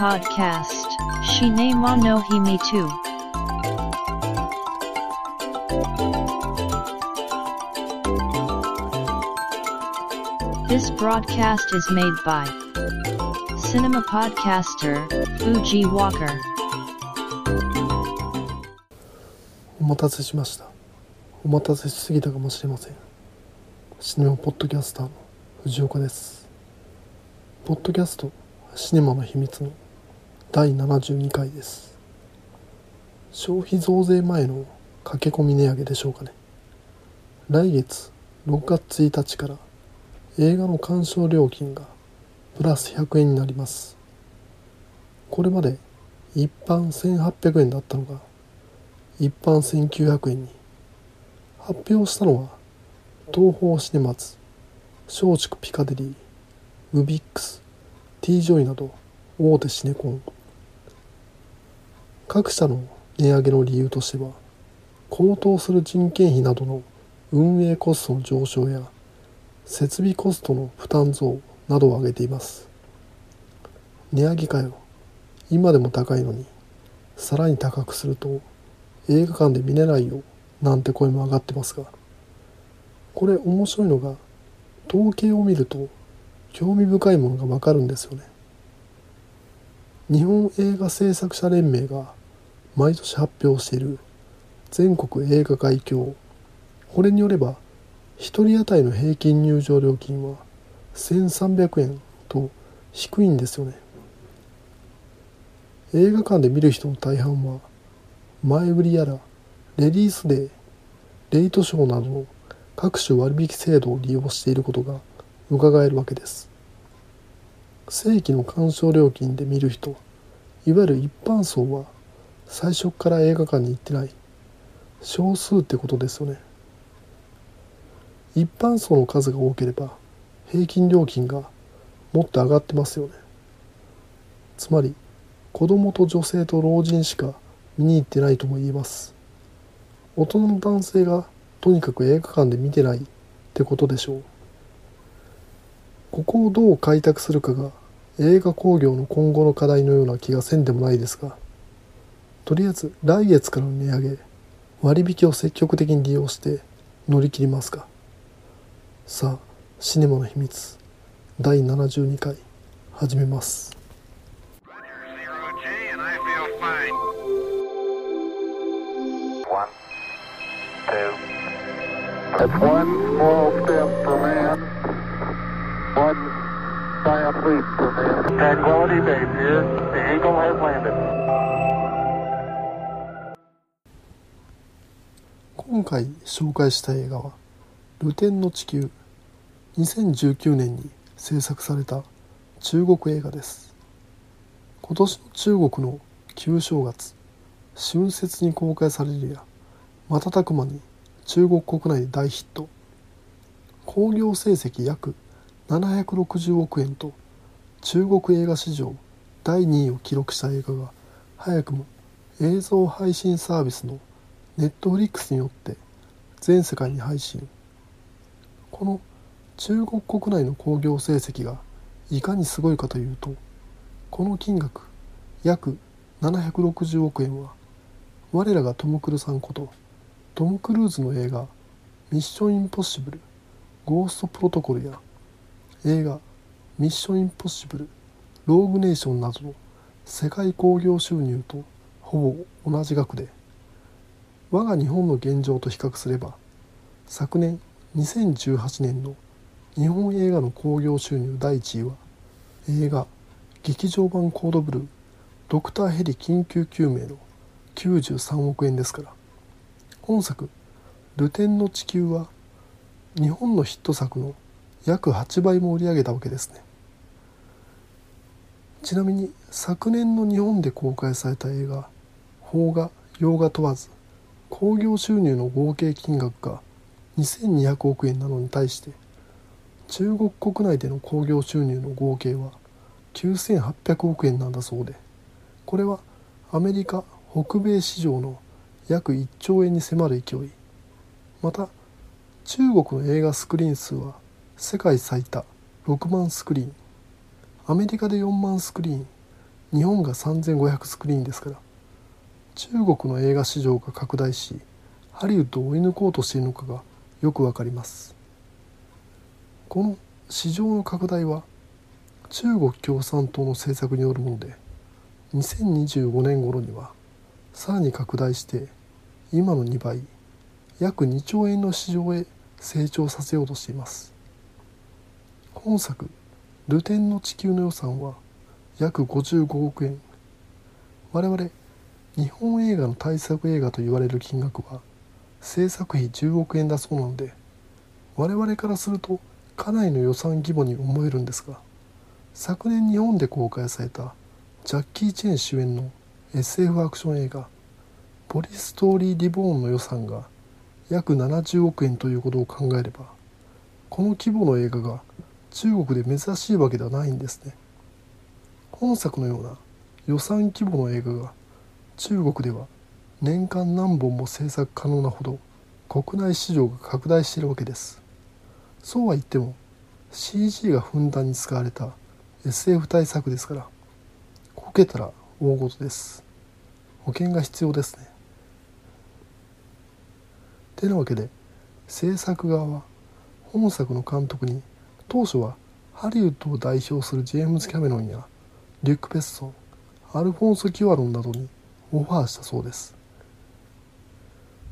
Podcast Shine wa no hime tu. This broadcast is made by Cinema Podcaster Fuji Walker. お待たせしましたお待たせしすぎたかもしれませんシネマポッドキャスターの藤岡ですポッドキャストシネマの秘密の第72回です。消費増税前の駆け込み値上げでしょうかね。来月6月1日から映画の鑑賞料金がプラス100円になります。これまで一般1800円だったのが一般1900円に。発表したのは東宝シネマズ松竹ピカデリー MOVIX T ジョイなど大手シネコン。各社の値上げの理由としては高騰する人件費などの運営コストの上昇や設備コストの負担増などを挙げています。値上げかよ今でも高いのにさらに高くすると映画館で見れないよなんて声も上がってますがこれ面白いのが統計を見ると興味深いものがわかるんですよね。日本映画制作者連盟が毎年発表している。全国映画概況これによれば1人当たりの平均入場料金は1300円と低いんですよね。映画館で見る人の大半は前売りやらレディースデーレイトショーなどの各種割引制度を利用していることが伺えるわけです。正規の鑑賞料金で見る人いわゆる一般層は最初から映画館に行ってない。少数ってことですよね。一般層の数が多ければ平均料金がもっと上がってますよね。つまり子供と女性と老人しか見に行ってないとも言えます。大人の男性がとにかく映画館で見てないってことでしょう。ここをどう開拓するかが映画興行の今後の課題のような気がせんでもないですがとりあえず来月からの値上げ割引を積極的に利用して乗り切りますか。さあシネマの秘密第72回始めます。今回紹介した映画は「ルテンの地球」2019年に制作された中国映画です。今年の中国の旧正月春節に公開されるや瞬く間に中国国内で大ヒット。興行成績約760億円と中国映画史上第2位を記録した映画が早くも映像配信サービスのネットフリックスによって全世界に配信。この中国国内の興行成績がいかにすごいかというとこの金額約760億円は我らがトム・クルさんことトム・クルーズの映画「ミッション・インポッシブルゴースト・プロトコル」や映画「ミッション・インポッシブルローグ・ネーション」などの世界興行収入とほぼ同じ額で我が日本の現状と比較すれば昨年2018年の日本映画の興行収入第1位は映画「劇場版コードブルードクターヘリ緊急救命」の93億円ですから。本作「ルテンの地球」は日本のヒット作の約8倍も売り上げたわけですね。ちなみに昨年の日本で公開された映画「邦画洋画問わず」興行収入の合計金額が2200億円なのに対して中国国内での興行収入の合計は9800億円なんだそうでこれはアメリカ北米市場の約1兆円に迫る勢い。また中国の映画スクリーン数は世界最多6万スクリーン。アメリカで4万スクリーン。日本が3500スクリーンですから。中国の映画市場が拡大しハリウッドを追い抜こうとしているのかがよくわかります。この市場の拡大は中国共産党の政策によるもので2025年頃にはさらに拡大して今の2倍約2兆円の市場へ成長させようとしています。本作「ルテンの地球」の予算は約55億円。我々日本映画の大作映画と言われる金額は制作費10億円だそうなので我々からするとかなりの予算規模に思えるんですが昨年日本で公開されたジャッキー・チェン主演の SF アクション映画「ポリストーリー・リボーン」の予算が約70億円ということを考えればこの規模の映画が中国で珍しいわけではないんですね。本作のような予算規模の映画が中国では年間何本も制作可能なほど国内市場が拡大しているわけです。そうは言っても CG がふんだんに使われた SF 対策ですからこけたら大事です。保険が必要ですね。てなわけで制作側は本作の監督に当初はハリウッドを代表するジェームズ・キャメロンやリュック・ペッソンアルフォンソ・キュアロンなどにオファーしたそうです。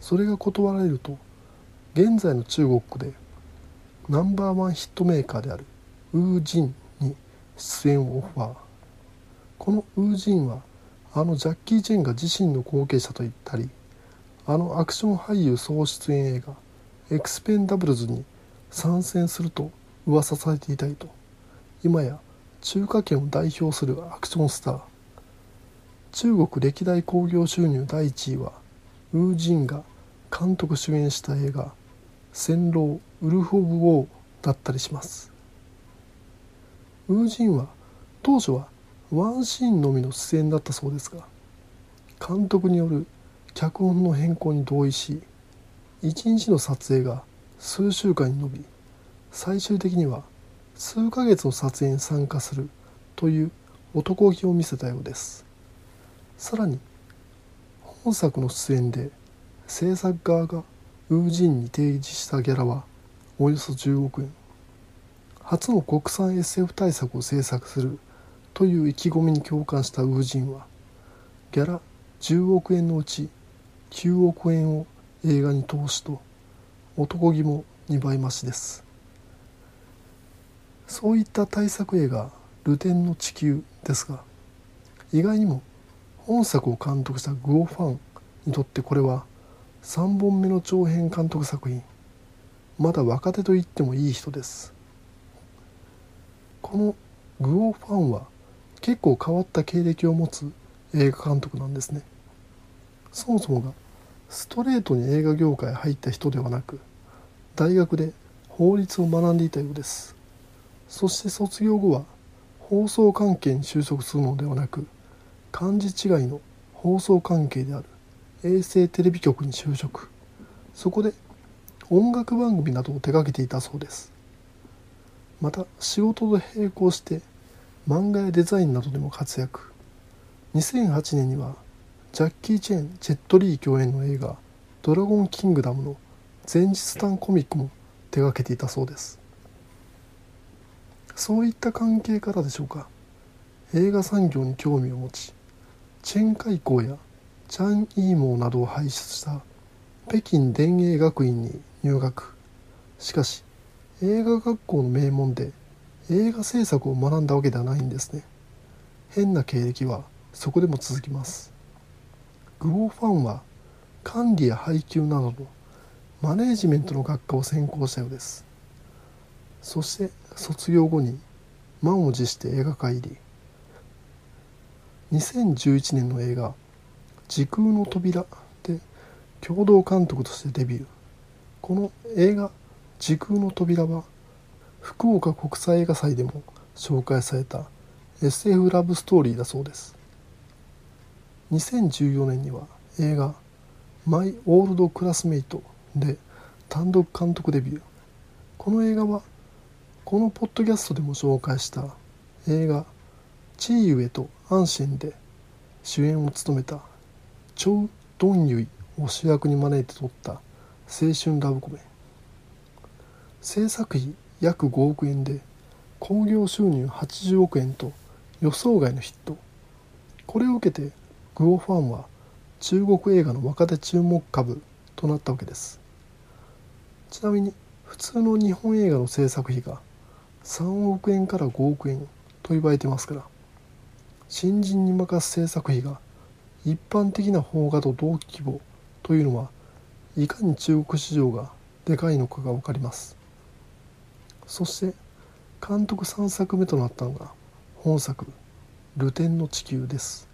それが断られると現在の中国でナンバーワンヒットメーカーであるウー・ジンに出演をオファー。このウー・ジンはあのジャッキー・チェンが自身の後継者と言ったりあのアクション俳優総出演映画「エクスペンダブルズ」に参戦すると噂されていたりと今や中華圏を代表するアクションスター。中国歴代興行収入第1位はウー・ジンが監督主演した映画「戦狼ウルフ・オブ・ウォー」だったりします。ウー・ジンは当初はワンシーンのみの出演だったそうですが監督による脚本の変更に同意し1日の撮影が数週間に延び最終的には数ヶ月の撮影に参加するという男気を見せたようです。さらに本作の出演で制作側がウージンに提示したギャラはおよそ10億円。初の国産 SF 大作を制作するという意気込みに共感したウージンはギャラ10億円のうち9億円を映画に投資と男気も2倍増しです。そういった大作映画「ルテンの地球」ですが意外にも本作を監督したグオファンにとってこれは3本目の長編監督作品。まだ若手と言ってもいい人です。このグオファンは結構変わった経歴を持つ映画監督なんですね。そもそもがストレートに映画業界入った人ではなく大学で法律を学んでいたようです。そして卒業後は放送関係に就職するのではなく漢字違いの放送関係である。衛星テレビ局に就職。そこで音楽番組などを手掛けていたそうです。また仕事と並行して漫画やデザインなどでも活躍。2008年にはジャッキー・チェンジェット・リー共演の映画「ドラゴンキングダム」の前日短コミックも手掛けていたそうです。そういった関係からでしょうか。映画産業に興味を持ちチェン海溝やチャン・イーモーなどを輩出した北京電影学院に入学。しかし映画学校の名門で映画制作を学んだわけではないんですね。変な経歴はそこでも続きます。グオファンは管理や配給などのマネージメントの学科を専攻したようです。そして卒業後に満を持して映画界入り。2011年の映画「時空の扉」で共同監督としてデビュー。この映画「時空の扉」は福岡国際映画祭でも紹介された SF ラブストーリーだそうです。2014年には映画「マイ・オールド・クラスメイト」で単独監督デビュー。この映画はこのポッドキャストでも紹介した映画チーユエとアンシェンで主演を務めたチョウ・ドンユイを主役に招いて撮った青春ラブコメ。制作費約5億円で興行収入80億円と予想外のヒット。これを受けてグオファンは中国映画の若手注目株となったわけです。ちなみに普通の日本映画の制作費が3億円から5億円と言われてますから新人に任す制作費が一般的な邦画と同規模というのはいかに中国市場がでかいのかが分かります。そして監督3作目となったのが本作「ルテンの地球」です。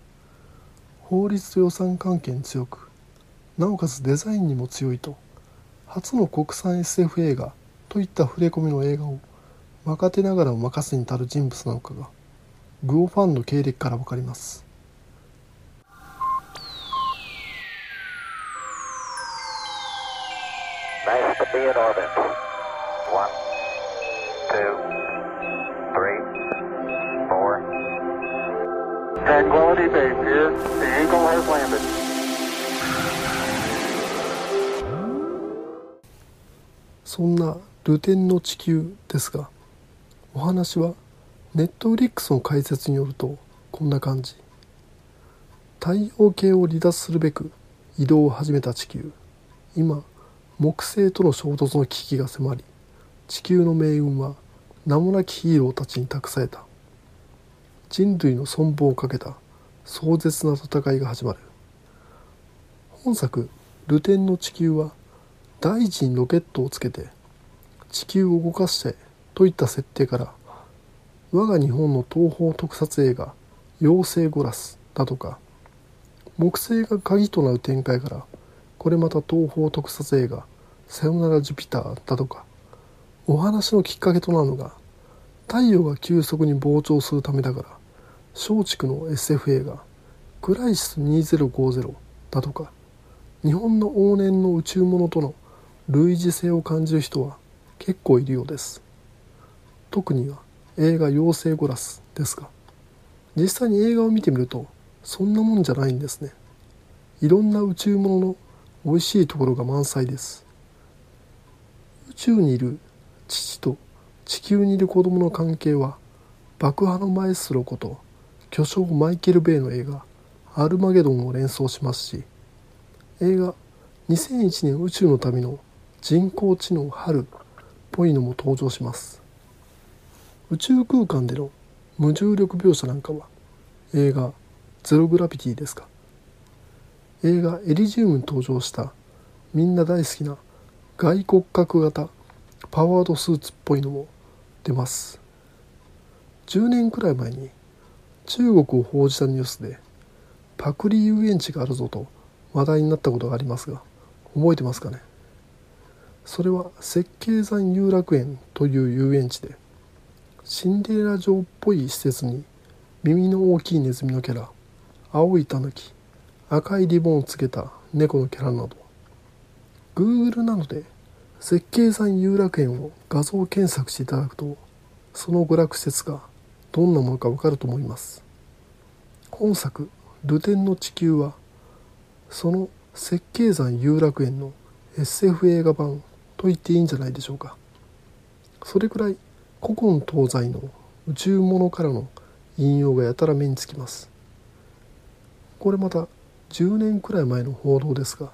法律と予算関係に強くなおかつデザインにも強いと初の国産 SF 映画といった触れ込みの映画を若手ながらも任せに足る人物なのかがグオファンの経歴からわかります。そんなルテンの地球ですがお話はネットフリックスの解説によるとこんな感じ。太陽系を離脱するべく移動を始めた地球。今木星との衝突の危機が迫り地球の命運は名もなきヒーローたちに託された。人類の存亡をかけた壮絶な戦いが始まる。本作「ルテンの地球」は大地にロケットをつけて地球を動かしてといった設定から我が日本の東宝特撮映画「妖精ゴラス」だとか木星が鍵となる展開からこれまた東宝特撮映画「さよならジュピター」だとかお話のきっかけとなるのが太陽が急速に膨張するためだから松竹の SF 映画「クライシス2050」だとか日本の往年の宇宙物との類似性を感じる人は結構いるようです。特には映画「妖精ゴラス」ですが実際に映画を見てみるとそんなもんじゃないんですね。いろんな宇宙物の美味しいところが満載です。宇宙にいる父と地球にいる子供の関係は爆破のマエストロこと巨匠マイケル・ベイの映画「アルマゲドン」を連想しますし映画2001年宇宙の旅の人工知能春っぽいのも登場します。宇宙空間での無重力描写なんかは映画「ゼログラビティ」ですか？映画「エリジウム」に登場したみんな大好きな外骨格型パワードスーツっぽいのも出ます。10年くらい前に中国を報じたニュースでパクリ遊園地があるぞと話題になったことがありますが覚えてますかね？それは設計山遊楽園という遊園地でシンデレラ城っぽい施設に耳の大きいネズミのキャラ青いタヌキ赤いリボンをつけた猫のキャラなど。Google などで設計山遊楽園を画像検索していただくとその娯楽施設がどんなものかわかると思います。本作「ルテンの地球」はその設計山遊楽園の SF 映画版と言っていいんじゃないでしょうか。それくらい古今東西の宇宙物からの引用がやたら目につきます。これまた10年くらい前の報道ですが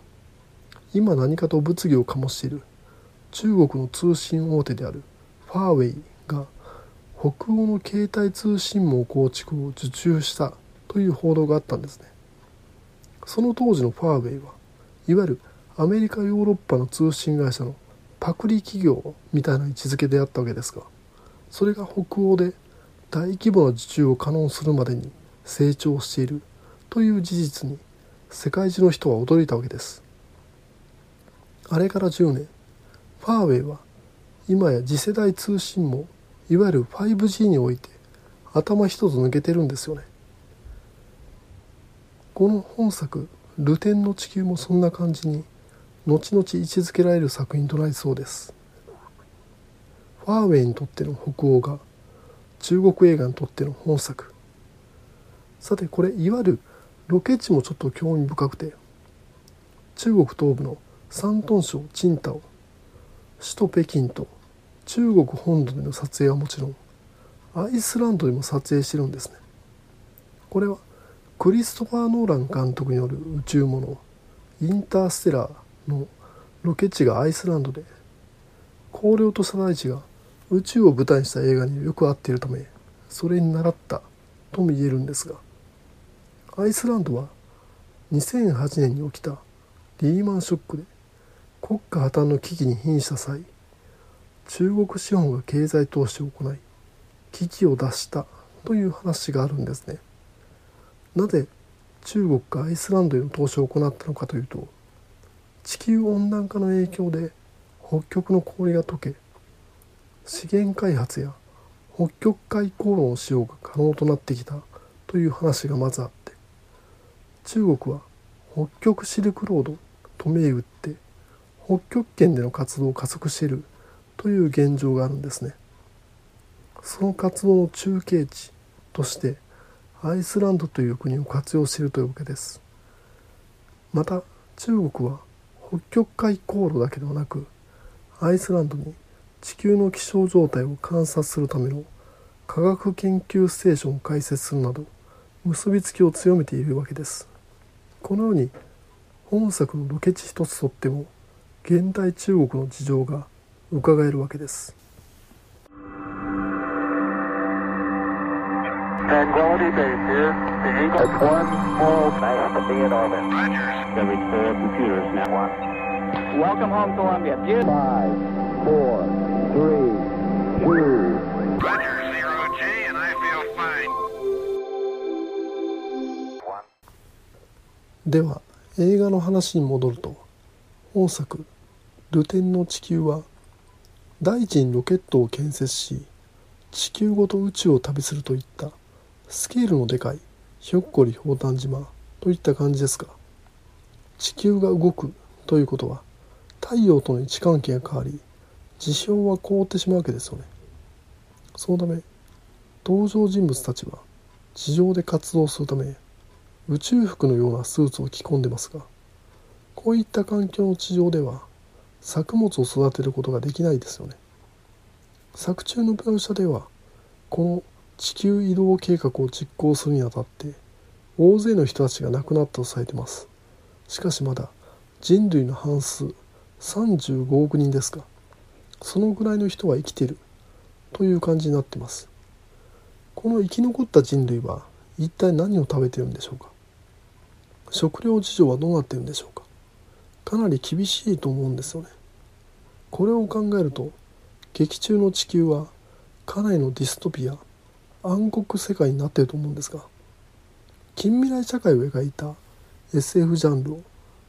今何かと物議を醸している中国の通信大手であるファーウェイが北欧の携帯通信網構築を受注したという報道があったんですね。その当時のファーウェイはいわゆるアメリカヨーロッパの通信会社のパクリ企業みたいな位置づけであったわけですがそれが北欧で大規模な受注を可能するまでに成長しているという事実に世界中の人は驚いたわけです。あれから10年ファーウェイは今や次世代通信網いわゆる 5G において頭一つ抜けてるんですよね。この本作「ルテンの地球」もそんな感じに後々位置づけられる作品となりそうです。ファーウェイにとっての北欧が中国映画にとっての本作。さてこれいわゆるロケ地もちょっと興味深くて中国東部の山東省青島首都北京と中国本土での撮影はもちろんアイスランドでも撮影してるんですね。これはクリストファー・ノーラン監督による宇宙ものインターステラーのロケ地がアイスランドで荒涼とした大地が宇宙を舞台にした映画によく合っているためそれに倣ったとも言えるんですがアイスランドは2008年に起きたリーマンショックで国家破綻の危機に瀕した際中国資本が経済投資を行い危機を脱したという話があるんですね。なぜ中国がアイスランドへの投資を行ったのかというと地球温暖化の影響で北極の氷が溶け資源開発や北極海航路の使用が可能となってきたという話がまずあって中国は北極シルクロードと銘打って北極圏での活動を加速しているという現状があるんですね。その活動の中継地としてアイスランドという国を活用しているというわけです。また中国は北極海航路だけではなくアイスランドに地球の気象状態を観察するための科学研究ステーションを開設するなど結びつきを強めているわけです。このように本作のロケ地一つとっても現代中国の事情が伺えるわけですでは映画の話に戻ると本作「ルテンの地球」は大地にロケットを建設し地球ごと宇宙を旅するといった。スケールのでかいひょっこりほう島といった感じですが地球が動くということは太陽との位置関係が変わり事象は凍ってしまうわけですよね。そのため登場人物たちは地上で活動するため宇宙服のようなスーツを着込んでますがこういった環境の地上では作物を育てることができないですよね。作中の描写ではこの地球移動計画を実行するにあたって大勢の人たちが亡くなったとされています。しかしまだ人類の半数35億人ですがそのぐらいの人は生きている。という感じになってます。この生き残った人類は一体何を食べてるんでしょうか？食料事情はどうなってるんでしょうか？かなり厳しいと思うんですよね。これを考えると劇中の地球はかなりのディストピア暗黒世界になってると思うんですが近未来社会を描いた SF ジャンルを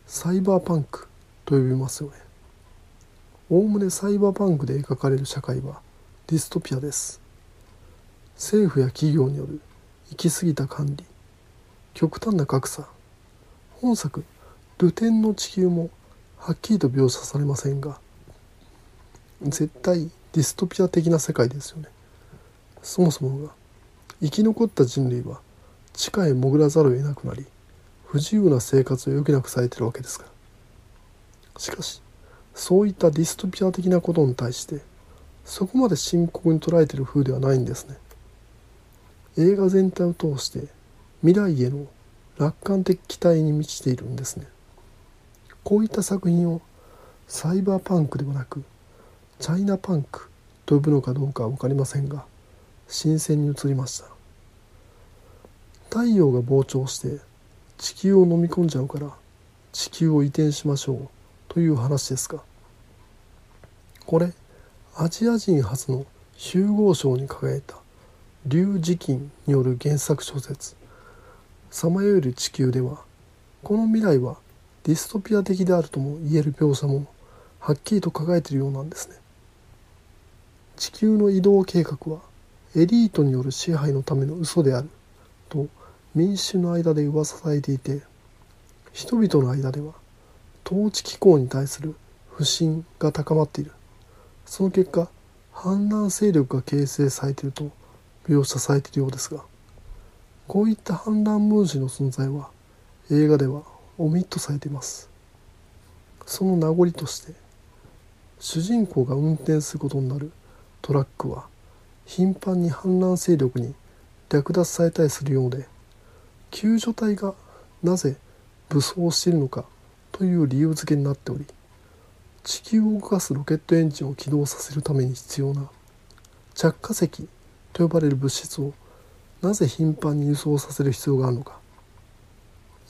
サイバーパンクと呼びますよね。おおむねサイバーパンクで描かれる社会はディストピアです。政府や企業による行き過ぎた管理極端な格差。本作「ルテンの地球」もはっきりと描写されませんが絶対ディストピア的な世界ですよね。そもそもが生き残った人類は地下へ潜らざるを得なくなり不自由な生活を余儀なくされてるわけですから。しかしそういったディストピア的なことに対してそこまで深刻に捉えている風ではないんですね。映画全体を通して未来への楽観的期待に満ちているんですね。こういった作品をサイバーパンクではなくチャイナパンクと呼ぶのかどうかは分かりませんが新鮮に映りました。太陽が膨張して地球を飲み込んじゃうから地球を移転しましょう。という話ですがこれアジア人初の集合賞に輝いた劉慈欣による原作小説「さまよえる地球」ではこの未来はディストピア的であるとも言える描写もはっきりと書かれているようなんですね。地球の移動計画はエリートによる支配のための嘘であると民衆の間で噂されていて人々の間では統治機構に対する不信が高まっている。その結果反乱勢力が形成されていると描写されているようですがこういった反乱分子の存在は映画ではオミットされています。その名残として主人公が運転することになるトラックは頻繁に反乱勢力に略奪されたりするようで救助隊がなぜ武装しているのかという理由付けになっており地球を動かすロケットエンジンを起動させるために必要な着火石と呼ばれる物質をなぜ頻繁に輸送させる必要があるのか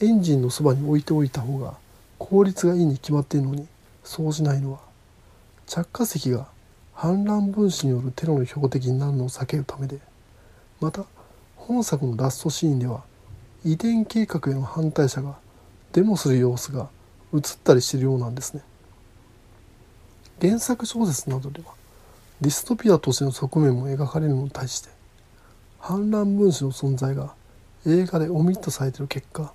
エンジンのそばに置いておいた方が効率がいいに決まっているのにそうしないのは着火石が反乱分子によるテロの標的になるのを避けるためでまた本作のラストシーンでは遺伝計画への反対者がデモする様子が映ったりしてるようなんですね。原作小説などではディストピアとしての側面も描かれるのに対して反乱分子の存在が映画でオミットされている結果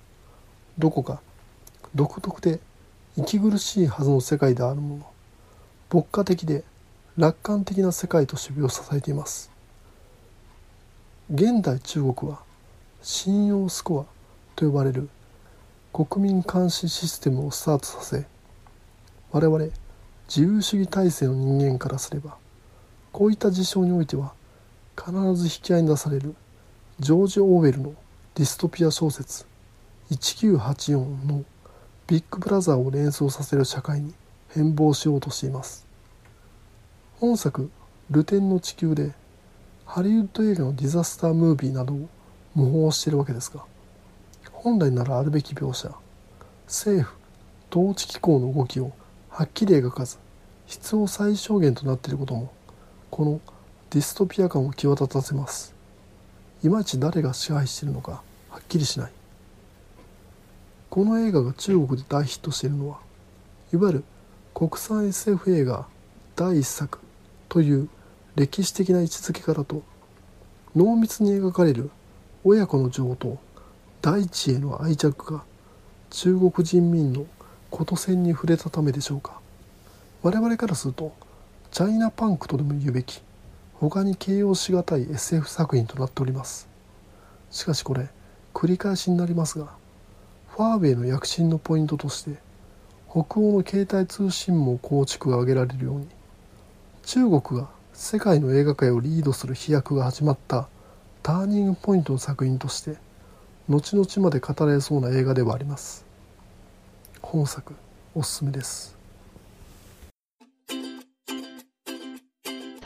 どこか独特で息苦しいはずの世界であるもの牧歌的で楽観的な世界として描写されています。現代中国は信用スコアと呼ばれる国民監視システムをスタートさせ我々自由主義体制の人間からすればこういった事象においては必ず引き合いに出されるジョージ・オーウェルのディストピア小説1984のビッグブラザーを連想させる社会に変貌しようとしています。本作「ルテンの地球」でハリウッド映画のディザスタームービーなどを模倣しているわけですが本来ならあるべき描写。政府統治機構の動きをはっきり描かず必要最小限となっていることもこのディストピア感を際立たせます。いまいち誰が支配しているのかはっきりしない。この映画が中国で大ヒットしているのはいわゆる国産 SF 映画第一作という歴史的な位置づけからと濃密に描かれる親子の情と大地への愛着が中国人民のこと線に触れたためでしょうか。我々からするとチャイナパンクとでも言うべき他に形容しがたい SF 作品となっております。しかしこれ繰り返しになりますがファーウェイの躍進のポイントとして北欧の携帯通信網構築が挙げられるように中国が世界の映画界をリードする飛躍が始まったターニングポイントの作品として後々まで語られそうな映画ではあります本作おすすめです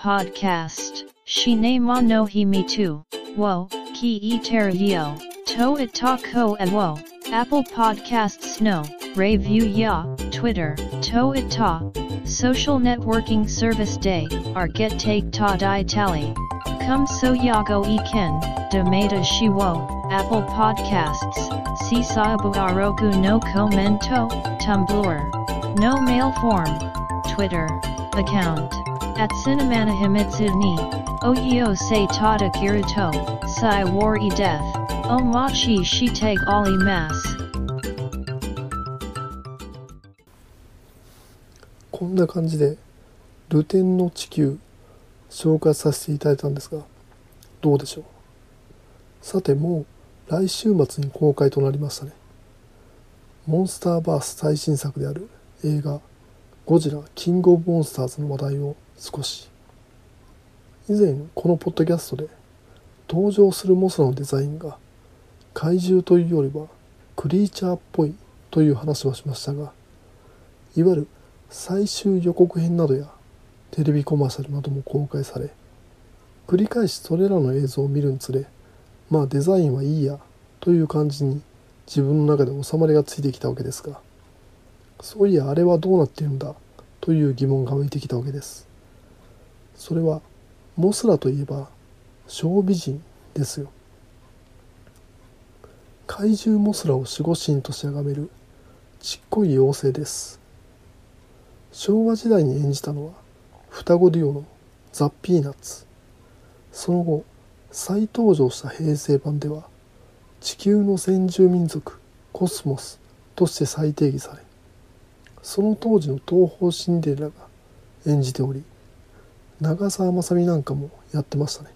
Podcast. Shinema no himi tu. Wo, ki e yo. To itako e wo. Apple Podcasts no. Review ya. Twitter. To ita. Social networking service day. Our get take ta di tally. Come so yago e ken. Demata shiwo. Apple Podcasts. Sisabu arogu no commento. Tumblr. No mail form. Twitter. Account. At Cinemana Himitsu ni, Oyo se tada kiruto, sai war e death, omachi shite ali mas. こんな感じで「ルテンの地球」紹介させていただいたんですがどうでしょうさてもう 来週末に公開となりましたね。モンスターバース最新作である映画「ゴジラキングオブモンスターズ」の話題を少し。以前このポッドキャストで登場するモスのデザインが怪獣というよりはクリーチャーっぽいという話をしましたがいわゆる最終予告編などやテレビコマーシャルなども公開され繰り返しそれらの映像を見るにつれまあデザインはいいやという感じに自分の中で収まりがついてきたわけですがそういやあれはどうなっているんだという疑問が湧いてきたわけです。それはモスラといえば小美人ですよ。怪獣モスラを守護神として崇めるちっこい妖精です。昭和時代に演じたのは双子デュオのザ・ピーナッツ。その後再登場した平成版では地球の先住民族コスモスとして再定義されその当時の東方シンデレラが演じており長澤まさみなんかもやってましたね。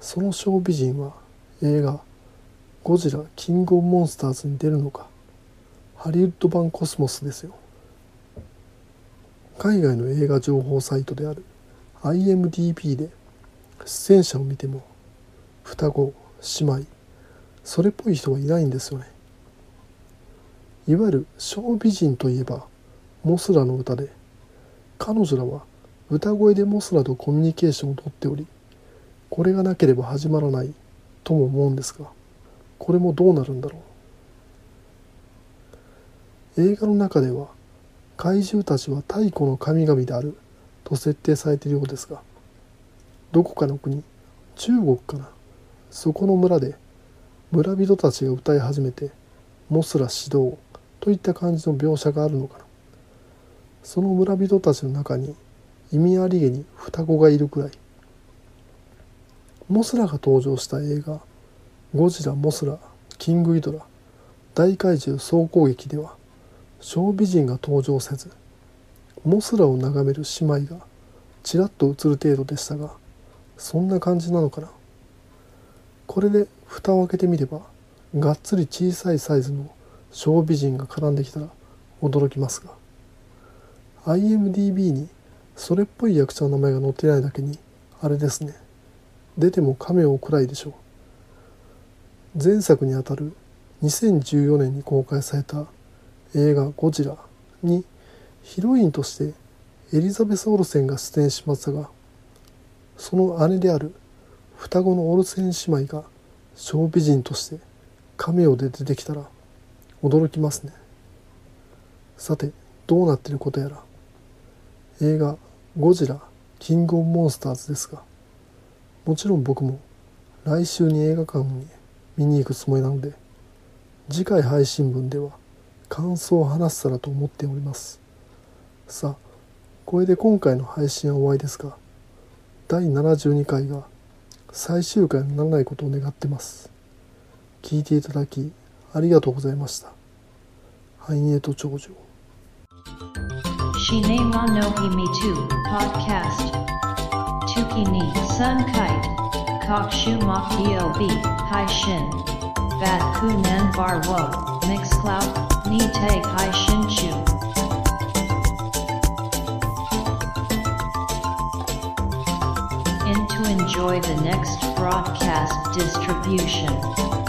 その小美人は映画「ゴジラキングオブモンスターズ」に出るのかハリウッド版コスモスですよ。海外の映画情報サイトである IMDB で出演者を見ても双子姉妹それっぽい人がいないんですよね。いわゆる小美人といえばモスラの歌で彼女らは歌声でモスラとコミュニケーションをとっておりこれがなければ始まらないとも思うんですがこれもどうなるんだろう。映画の中では怪獣たちは太古の神々であると設定されているようですがどこかの国中国かな。そこの村で村人たちが歌い始めてモスラ指導といった感じの描写があるのかな。その村人たちの中に意味ありげに双子がいるくらい。モスラが登場した映画「ゴジラ・モスラ・キング・イドラ大怪獣総攻撃」では小美人が登場せずモスラを眺める姉妹がちらっと映る程度でしたがそんな感じなのかな？これで蓋を開けてみればがっつり小さいサイズの小美人が絡んできたら驚きますが IMDB にそれっぽい役者の名前が載ってないだけにあれですね。出ても亀をくらいでしょう。前作にあたる2014年に公開された映画「ゴジラ」にヒロインとしてエリザベス・オルセンが出演しましたがその姉である双子のオルセン姉妹が小美人としてカメオで出てきたら驚きますね。さてどうなってることやら。映画「ゴジラキングオブモンスターズ」ですがもちろん僕も来週に映画館に見に行くつもりなので次回配信分では感想を話せたらと思っております。さあこれで今回の配信は終わりですが第72回が最終回にならないことを願ってます。聞いていただきありがとうございました。ハイネートュー。To enjoy the next broadcast distribution.